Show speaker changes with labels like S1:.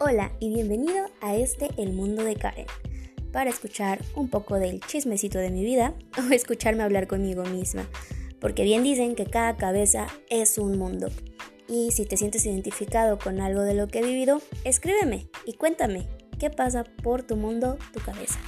S1: Hola y bienvenido a este El Mundo de Karen, para escuchar un poco del chismecito de mi vida o escucharme hablar conmigo misma, porque bien dicen que cada cabeza es un mundo. Y si te sientes identificado con algo de lo que he vivido, escríbeme y cuéntame qué pasa por tu mundo, tu cabeza.